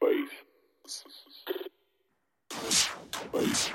Bass. Bass. Bass.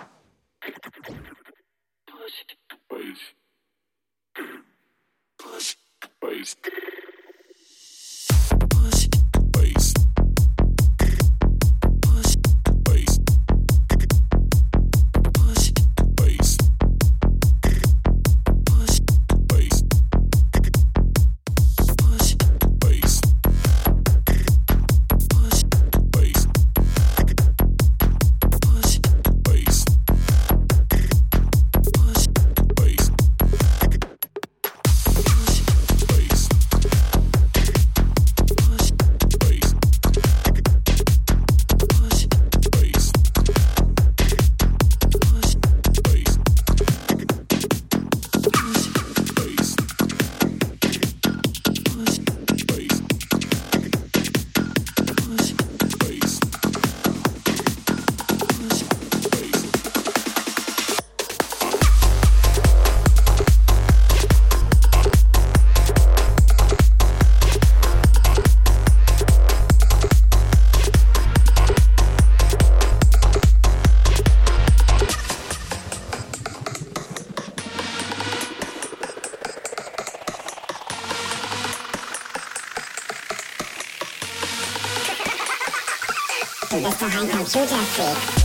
Electric.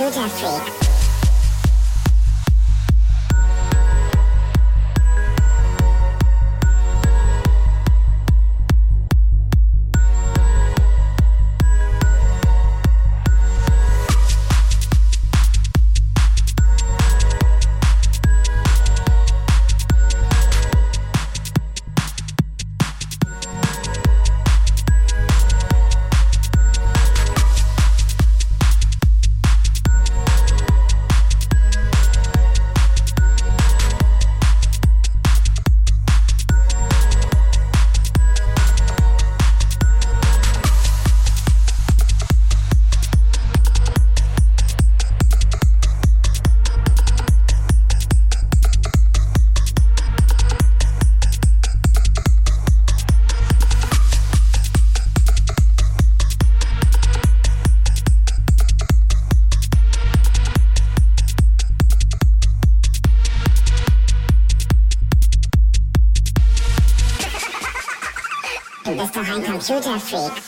超级。Südafrika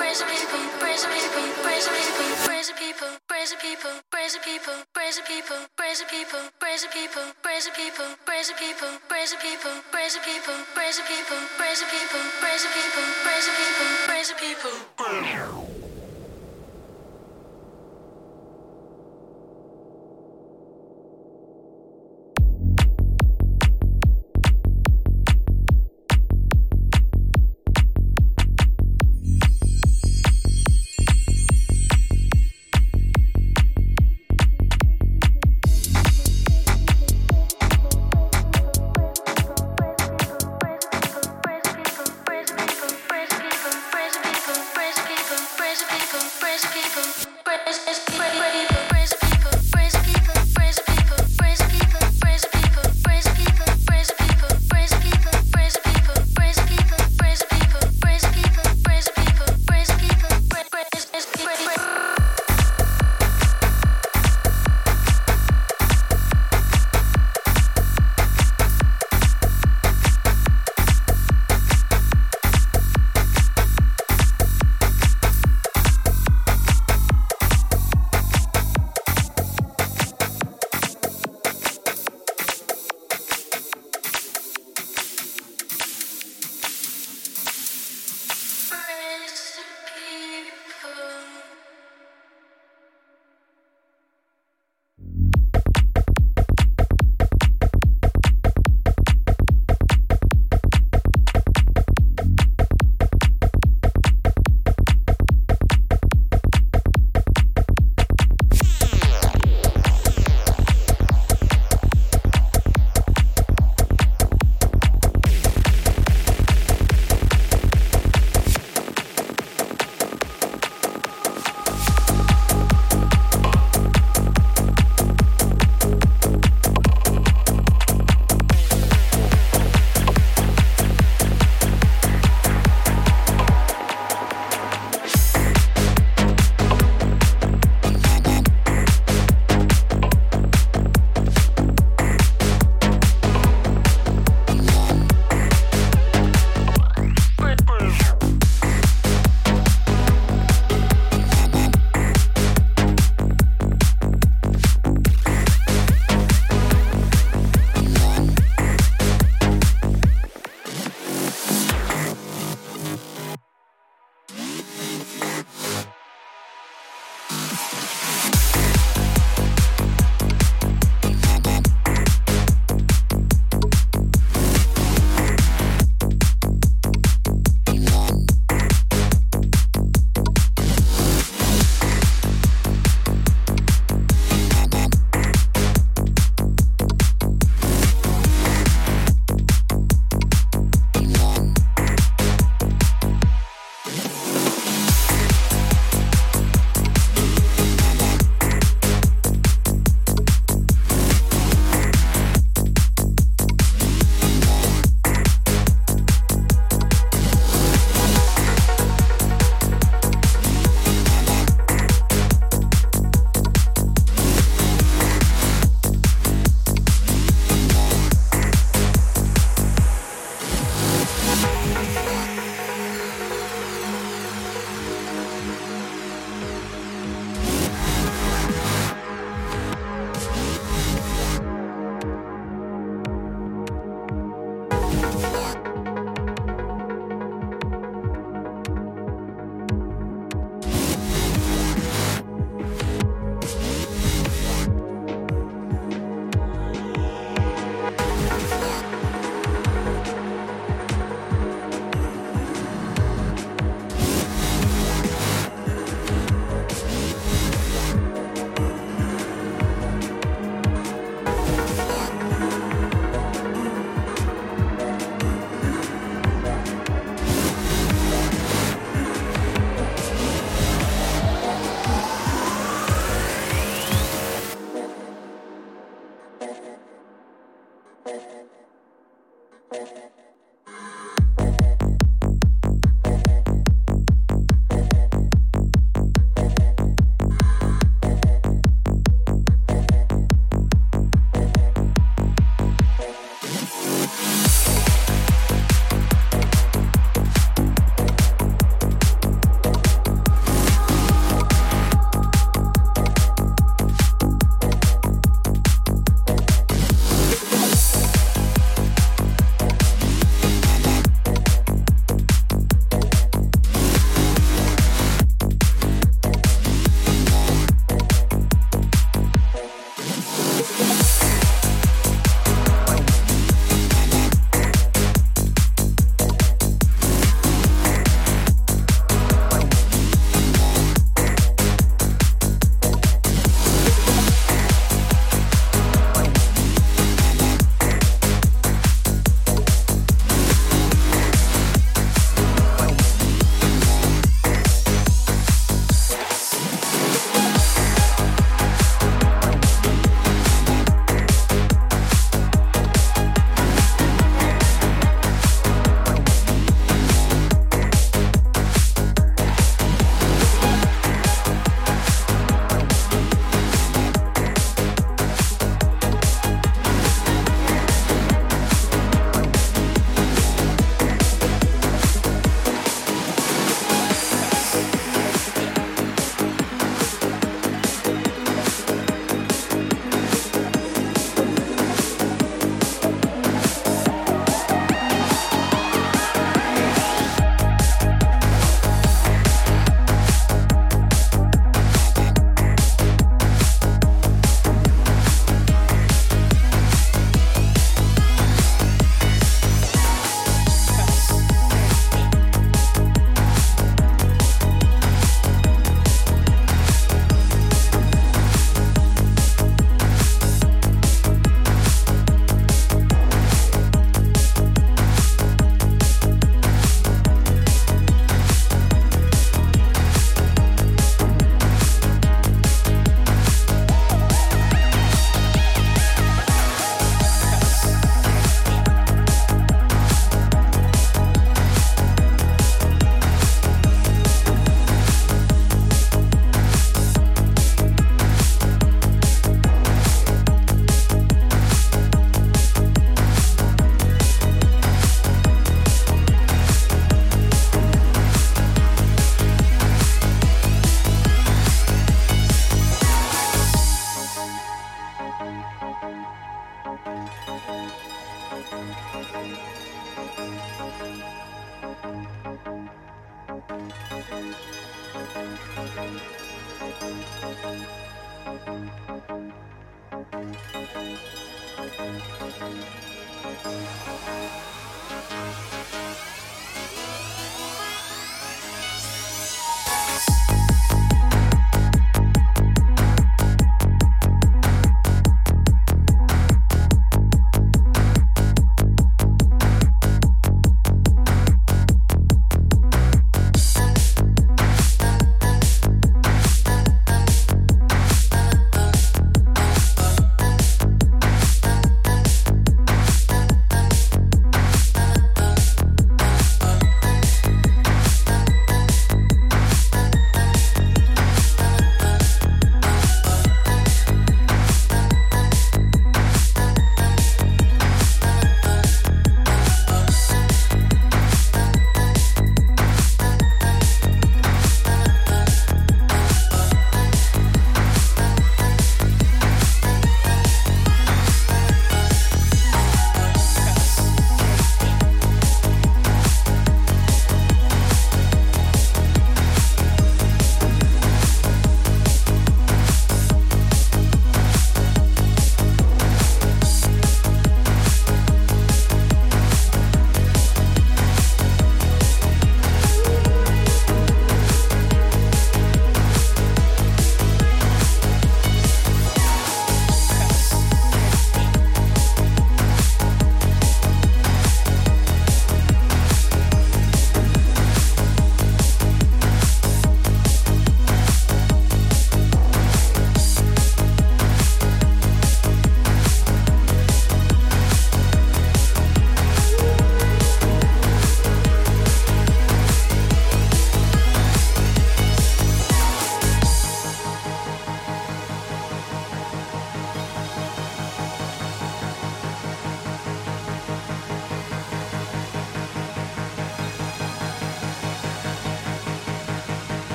people, praise the people, praise the people, praise the people, praise the people, praise the people.